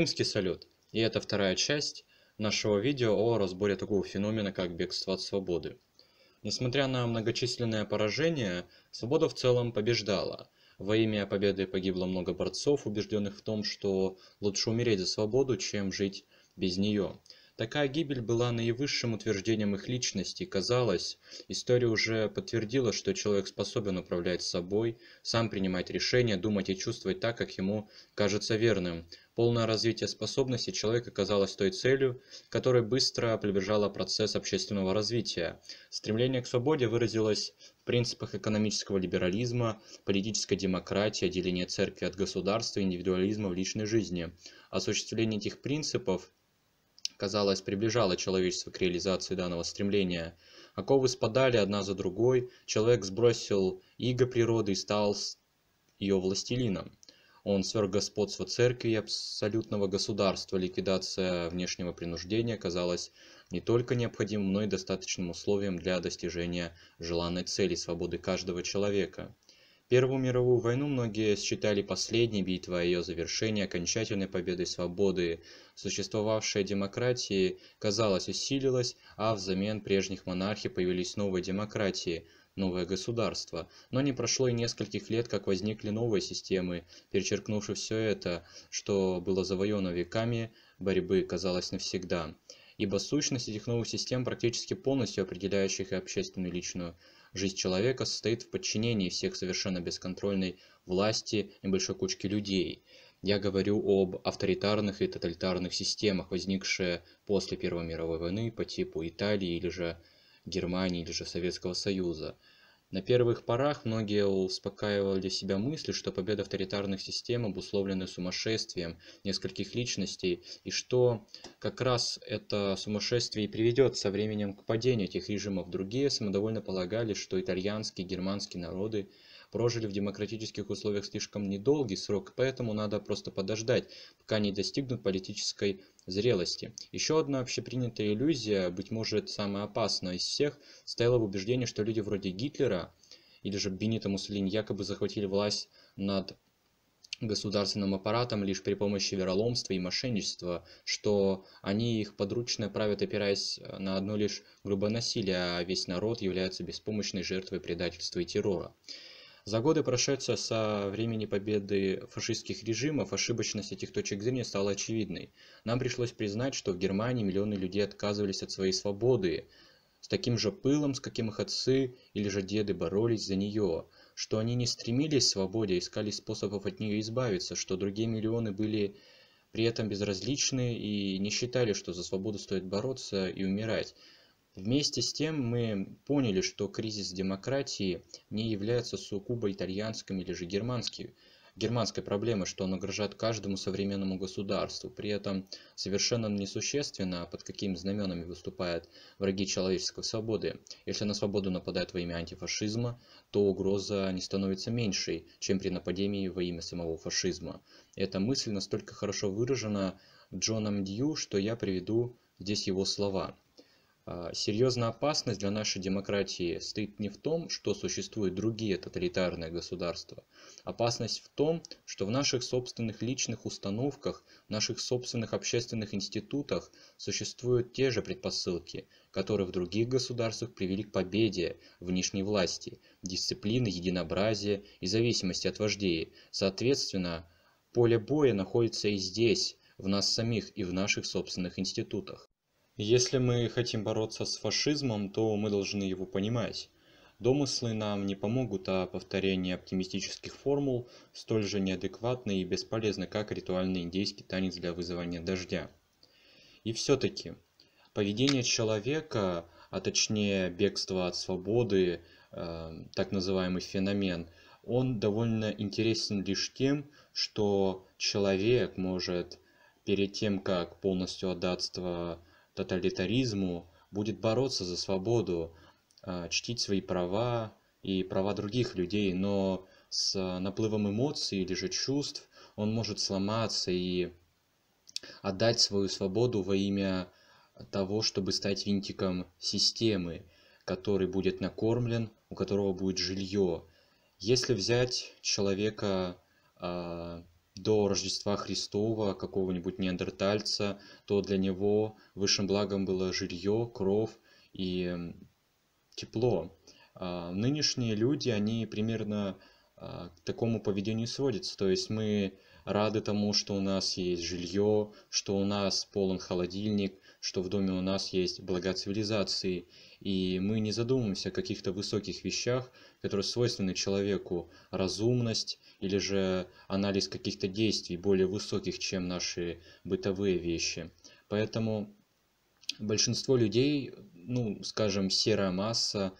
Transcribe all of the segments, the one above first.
Римский салют. И это вторая часть нашего видео о разборе такого феномена, как бегство от свободы. Несмотря на многочисленное поражение, свобода в целом побеждала. Во имя победы погибло много борцов, убежденных в том, что лучше умереть за свободу, чем жить без нее. Такая гибель была наивысшим утверждением их личности. Казалось, история уже подтвердила, что человек способен управлять собой, сам принимать решения, думать и чувствовать так, как ему кажется верным. Полное развитие способностей человека казалось той целью, которой быстро приближала процесс общественного развития. Стремление к свободе выразилось в принципах экономического либерализма, политической демократии, отделения церкви от государства, индивидуализма в личной жизни. Осуществление этих принципов казалось, приближало человечество к реализации данного стремления. Оковы спадали одна за другой, человек сбросил иго природы и стал ее властелином. Он сверг господство церкви и абсолютного государства. Ликвидация внешнего принуждения казалась не только необходимым, но и достаточным условием для достижения желанной цели свободы каждого человека. Первую мировую войну многие считали последней битвой, а ее завершение окончательной победой свободы. Существовавшая демократия, казалось, усилилась, а взамен прежних монархий появились новые демократии, новое государство. Но не прошло и нескольких лет, как возникли новые системы, перечеркнувшие все это, что было завоевано веками борьбы, казалось навсегда. Ибо сущность этих новых систем, практически полностью определяющих и общественную и личную Жизнь человека состоит в подчинении всех совершенно бесконтрольной власти небольшой кучки людей. Я говорю об авторитарных и тоталитарных системах, возникшие после Первой мировой войны по типу Италии или же Германии или же Советского Союза. На первых порах многие успокаивали себя мыслью, что победа авторитарных систем обусловлена сумасшествием нескольких личностей, и что как раз это сумасшествие и приведет со временем к падению этих режимов. Другие самодовольно полагали, что итальянские и германские народы прожили в демократических условиях слишком недолгий срок, поэтому надо просто подождать, пока не достигнут политической зрелости. Еще одна общепринятая иллюзия, быть может самая опасная из всех, стояла в убеждении, что люди вроде Гитлера или же Бенита Муссолини якобы захватили власть над государственным аппаратом лишь при помощи вероломства и мошенничества, что они их подручно правят, опираясь на одно лишь грубое насилие, а весь народ является беспомощной жертвой предательства и террора. За годы, прошедшие со времени победы фашистских режимов, ошибочность этих точек зрения стала очевидной. Нам пришлось признать, что в Германии миллионы людей отказывались от своей свободы, с таким же пылом, с каким их отцы или же деды боролись за нее, что они не стремились к свободе, а искали способов от нее избавиться, что другие миллионы были при этом безразличны и не считали, что за свободу стоит бороться и умирать. Вместе с тем мы поняли, что кризис демократии не является сугубо итальянским или же германским, германской проблемой, что он угрожает каждому современному государству. При этом совершенно несущественно, под какими знаменами выступают враги человеческой свободы. Если на свободу нападают во имя антифашизма, то угроза не становится меньшей, чем при нападении во имя самого фашизма. Эта мысль настолько хорошо выражена Джоном Дью, что я приведу здесь его слова. А, серьезная опасность для нашей демократии стоит не в том, что существуют другие тоталитарные государства. Опасность в том, что в наших собственных личных установках, в наших собственных общественных институтах существуют те же предпосылки, которые в других государствах привели к победе внешней власти, дисциплины, единообразия и зависимости от вождей. Соответственно, поле боя находится и здесь, в нас самих и в наших собственных институтах. Если мы хотим бороться с фашизмом, то мы должны его понимать. Домыслы нам не помогут, а повторение оптимистических формул столь же неадекватны и бесполезны, как ритуальный индейский танец для вызывания дождя. И все-таки, поведение человека, а точнее бегство от свободы, э, так называемый феномен, он довольно интересен лишь тем, что человек может перед тем, как полностью отдаться тоталитаризму, будет бороться за свободу, а, чтить свои права и права других людей, но с наплывом эмоций или же чувств он может сломаться и отдать свою свободу во имя того, чтобы стать винтиком системы, который будет накормлен, у которого будет жилье. Если взять человека, а, до Рождества Христова какого-нибудь неандертальца, то для него высшим благом было жилье, кров и тепло. А нынешние люди, они примерно а, к такому поведению сводятся. То есть мы рады тому, что у нас есть жилье, что у нас полон холодильник, что в доме у нас есть блага цивилизации. И мы не задумываемся о каких-то высоких вещах, которые свойственны человеку. Разумность или же анализ каких-то действий более высоких, чем наши бытовые вещи. Поэтому большинство людей, ну, скажем, серая масса,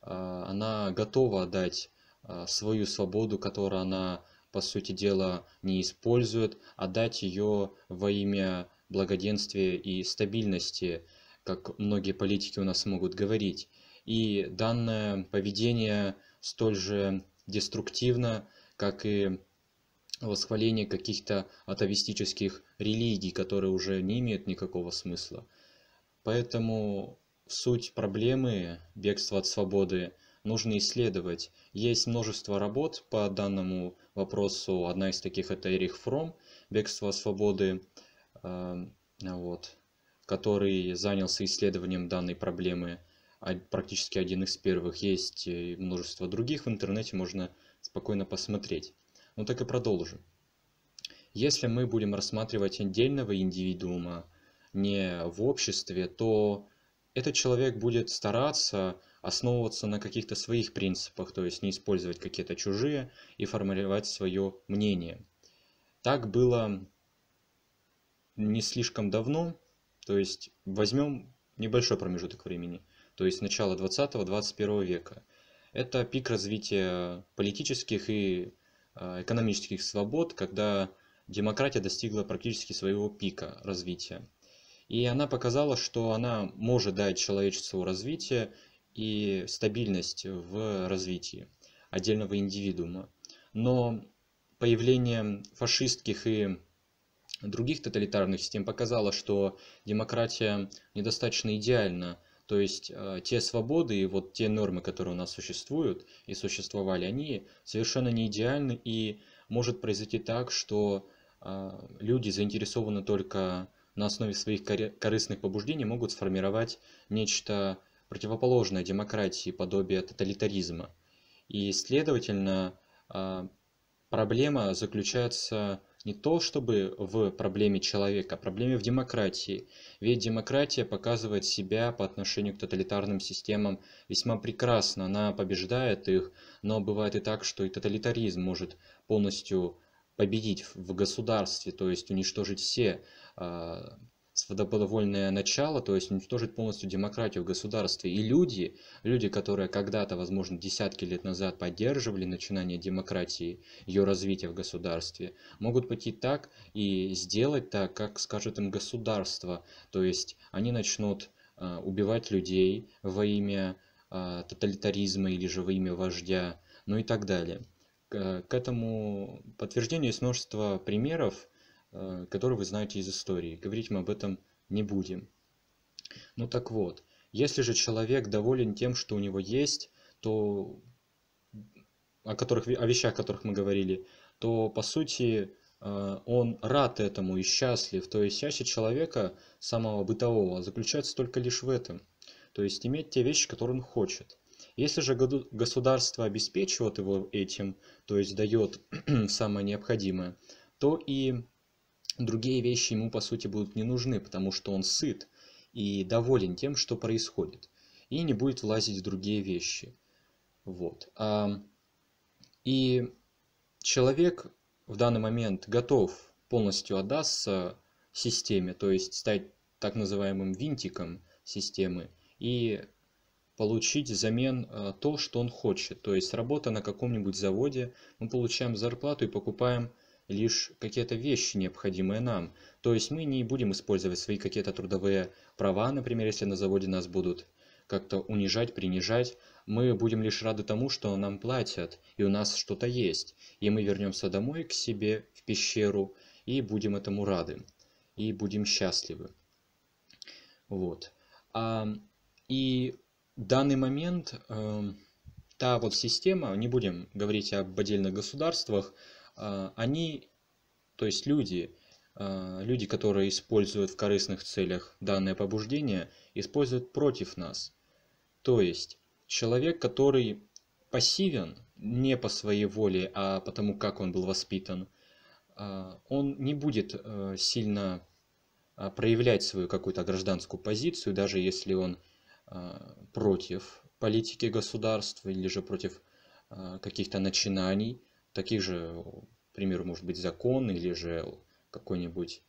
а, она готова отдать а, свою свободу, которую она по сути дела не использует, отдать ее во имя благоденствия и стабильности, как многие политики у нас могут говорить. И данное поведение столь же деструктивно, как и восхваление каких-то атовистических религий, которые уже не имеют никакого смысла. Поэтому суть проблемы бегства от свободы нужно исследовать. Есть множество работ по данному вопросу. Одна из таких это Эрих Фром «Бегство свободы», э, вот, который занялся исследованием данной проблемы. Практически один из первых. Есть множество других в интернете, можно спокойно посмотреть. Ну так и продолжим. Если мы будем рассматривать отдельного индивидуума не в обществе, то этот человек будет стараться основываться на каких-то своих принципах, то есть не использовать какие-то чужие и формировать свое мнение. Так было не слишком давно, то есть возьмем небольшой промежуток времени, то есть начало 20-21 века. Это пик развития политических и а, экономических свобод, когда демократия достигла практически своего пика развития. И она показала, что она может дать человечеству развитие и стабильность в развитии отдельного индивидуума. Но появление фашистских и других тоталитарных систем показало, что демократия недостаточно идеальна. То есть э, те свободы и вот те нормы, которые у нас существуют и существовали, они совершенно не идеальны и может произойти так, что э, люди заинтересованы только на основе своих корыстных побуждений могут сформировать нечто противоположное демократии, подобие тоталитаризма. И, следовательно, а, проблема заключается не то чтобы в проблеме человека, а проблеме в демократии. Ведь демократия показывает себя по отношению к тоталитарным системам весьма прекрасно. Она побеждает их, но бывает и так, что и тоталитаризм может полностью победить в государстве, то есть уничтожить все а, свободовольное начало, то есть уничтожить полностью демократию в государстве. И люди, люди, которые когда-то, возможно, десятки лет назад поддерживали начинание демократии, ее развитие в государстве, могут пойти так и сделать так, как скажет им государство. То есть они начнут э, убивать людей во имя э, тоталитаризма или же во имя вождя, ну и так далее. К, к этому подтверждению есть множество примеров, который вы знаете из истории. Говорить мы об этом не будем. Ну так вот, если же человек доволен тем, что у него есть, то о, которых, о вещах, о которых мы говорили, то по сути э, он рад этому и счастлив. То есть счастье человека, самого бытового, заключается только лишь в этом. То есть иметь те вещи, которые он хочет. Если же государство обеспечивает его этим, то есть дает самое необходимое, то и другие вещи ему по сути будут не нужны, потому что он сыт и доволен тем, что происходит, и не будет влазить в другие вещи. Вот. И человек в данный момент готов полностью отдаться системе, то есть стать так называемым винтиком системы и получить взамен э, то, что он хочет. То есть работа на каком-нибудь заводе, мы получаем зарплату и покупаем лишь какие-то вещи, необходимые нам. То есть мы не будем использовать свои какие-то трудовые права, например, если на заводе нас будут как-то унижать, принижать. Мы будем лишь рады тому, что нам платят, и у нас что-то есть. И мы вернемся домой к себе, в пещеру, и будем этому рады. И будем счастливы. Вот. А, и данный момент э, та вот система, не будем говорить об отдельных государствах, они То есть люди, а, люди, которые используют в корыстных целях данное побуждение, используют против нас. То есть человек, который пассивен не по своей воле, а потому как он был воспитан, а, он не будет э, сильно а, проявлять свою какую-то гражданскую позицию, даже если он против политики государства или же против каких-то начинаний, таких же, к примеру, может быть, закон или же какой-нибудь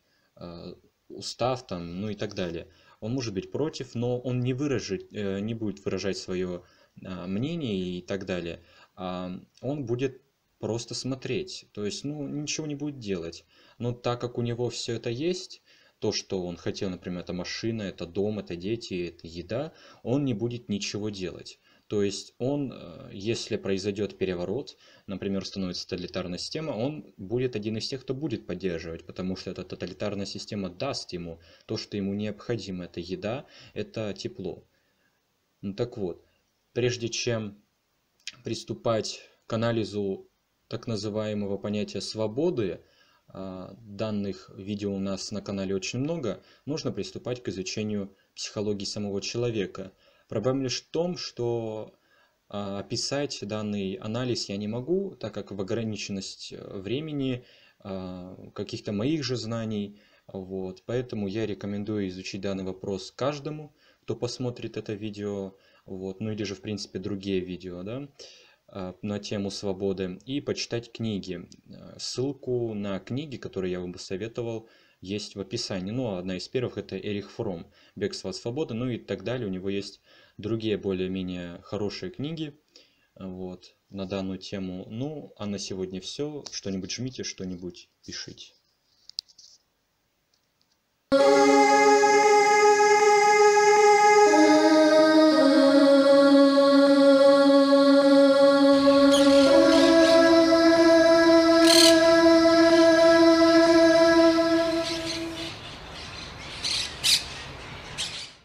устав там, ну и так далее. Он может быть против, но он не, выражит, э, не будет выражать свое а, мнение и так далее. А, он будет просто смотреть, то есть, ну, ничего не будет делать. Но так как у него все это есть, то, что он хотел, например, это машина, это дом, это дети, это еда, он не будет ничего делать. То есть он, э, если произойдет переворот, например, становится тоталитарная система, он будет один из тех, кто будет поддерживать, потому что эта тоталитарная система даст ему то, что ему необходимо. Это еда, это тепло. Ну так вот, прежде чем приступать к анализу так называемого понятия свободы, а, данных видео у нас на канале очень много, нужно приступать к изучению психологии самого человека. Проблема лишь в том, что а, описать данный анализ я не могу, так как в ограниченность э, времени, а, каких-то моих же знаний. Вот. Поэтому я рекомендую изучить данный вопрос каждому, кто посмотрит это видео вот, ну или же, в принципе, другие видео, да, а, на тему свободы, и почитать книги. А, ссылку на книги, которые я вам бы советовал, есть в описании. Ну, одна из первых это Эрих Фром «Бегство от свободы», ну и так далее. У него есть другие более-менее хорошие книги вот, на данную тему. Ну, а на сегодня все. Что-нибудь жмите, что-нибудь пишите.